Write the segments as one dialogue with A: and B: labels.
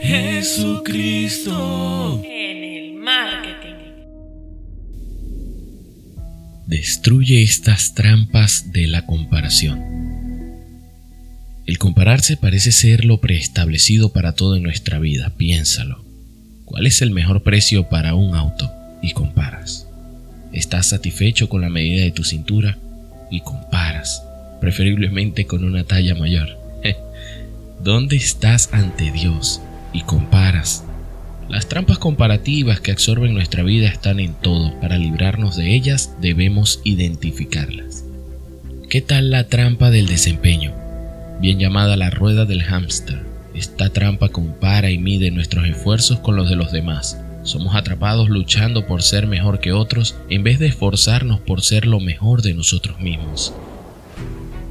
A: Jesucristo.
B: En el marketing.
C: Destruye estas trampas de la comparación. El compararse parece ser lo preestablecido para todo en nuestra vida, piénsalo. ¿Cuál es el mejor precio para un auto? Y comparas. ¿Estás satisfecho con la medida de tu cintura? Y comparas, preferiblemente con una talla mayor. ¿Dónde estás ante Dios? Y comparas. Las trampas comparativas que absorben nuestra vida están en todo. Para librarnos de ellas debemos identificarlas. ¿Qué tal la trampa del desempeño? Bien llamada la rueda del hámster. Esta trampa compara y mide nuestros esfuerzos con los de los demás. Somos atrapados luchando por ser mejor que otros en vez de esforzarnos por ser lo mejor de nosotros mismos.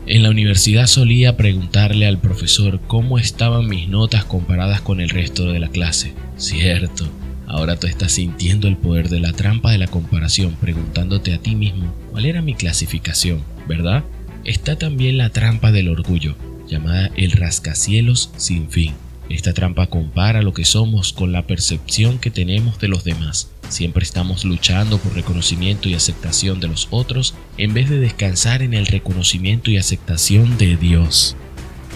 C: En la universidad solía preguntarle al profesor cómo estaban mis notas comparadas con el resto de la clase. Cierto, ahora tú estás sintiendo el poder de la trampa de la comparación preguntándote a ti mismo cuál era mi clasificación, ¿verdad? Está también la trampa del orgullo, llamada el rascacielos sin fin. Esta trampa compara lo que somos con la percepción que tenemos de los demás. Siempre estamos luchando por reconocimiento y aceptación de los otros en vez de descansar en el reconocimiento y aceptación de Dios.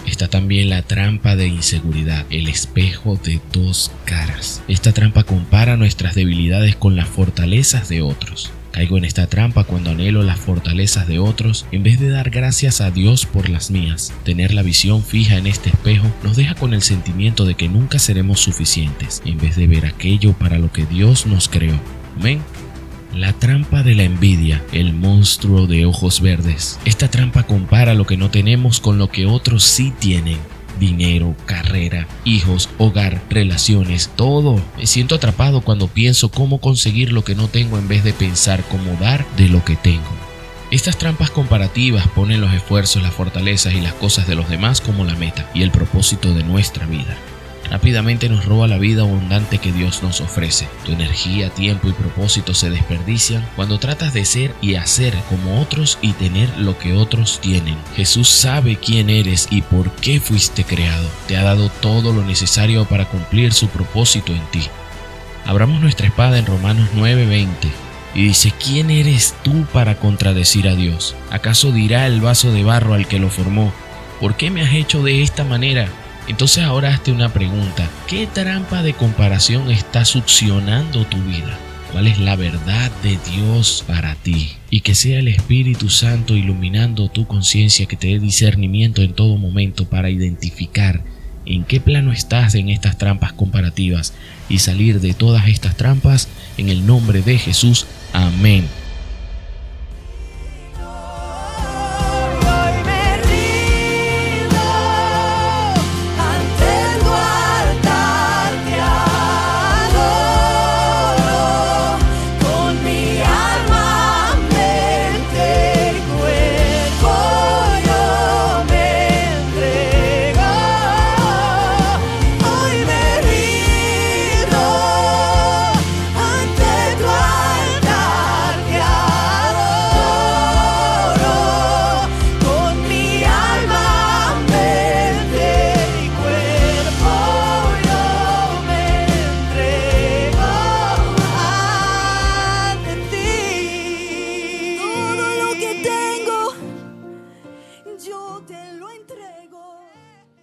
C: Está también la trampa de inseguridad, el espejo de dos caras. Esta trampa compara nuestras debilidades con las fortalezas de otros. Caigo en esta trampa cuando anhelo las fortalezas de otros en vez de dar gracias a Dios por las mías. Tener la visión fija en este espejo nos deja con el sentimiento de que nunca seremos suficientes en vez de ver aquello para lo que Dios nos creó. Amén. La trampa de la envidia, el monstruo de ojos verdes. Esta trampa compara lo que no tenemos con lo que otros sí tienen dinero, carrera, hijos, hogar, relaciones, todo. Me siento atrapado cuando pienso cómo conseguir lo que no tengo en vez de pensar cómo dar de lo que tengo. Estas trampas comparativas ponen los esfuerzos, las fortalezas y las cosas de los demás como la meta y el propósito de nuestra vida rápidamente nos roba la vida abundante que Dios nos ofrece. Tu energía, tiempo y propósito se desperdician cuando tratas de ser y hacer como otros y tener lo que otros tienen. Jesús sabe quién eres y por qué fuiste creado. Te ha dado todo lo necesario para cumplir su propósito en ti. Abramos nuestra espada en Romanos 9:20 y dice, ¿quién eres tú para contradecir a Dios? ¿Acaso dirá el vaso de barro al que lo formó, ¿por qué me has hecho de esta manera? Entonces ahora hazte una pregunta. ¿Qué trampa de comparación está succionando tu vida? ¿Cuál es la verdad de Dios para ti? Y que sea el Espíritu Santo iluminando tu conciencia que te dé discernimiento en todo momento para identificar en qué plano estás en estas trampas comparativas y salir de todas estas trampas en el nombre de Jesús. Amén.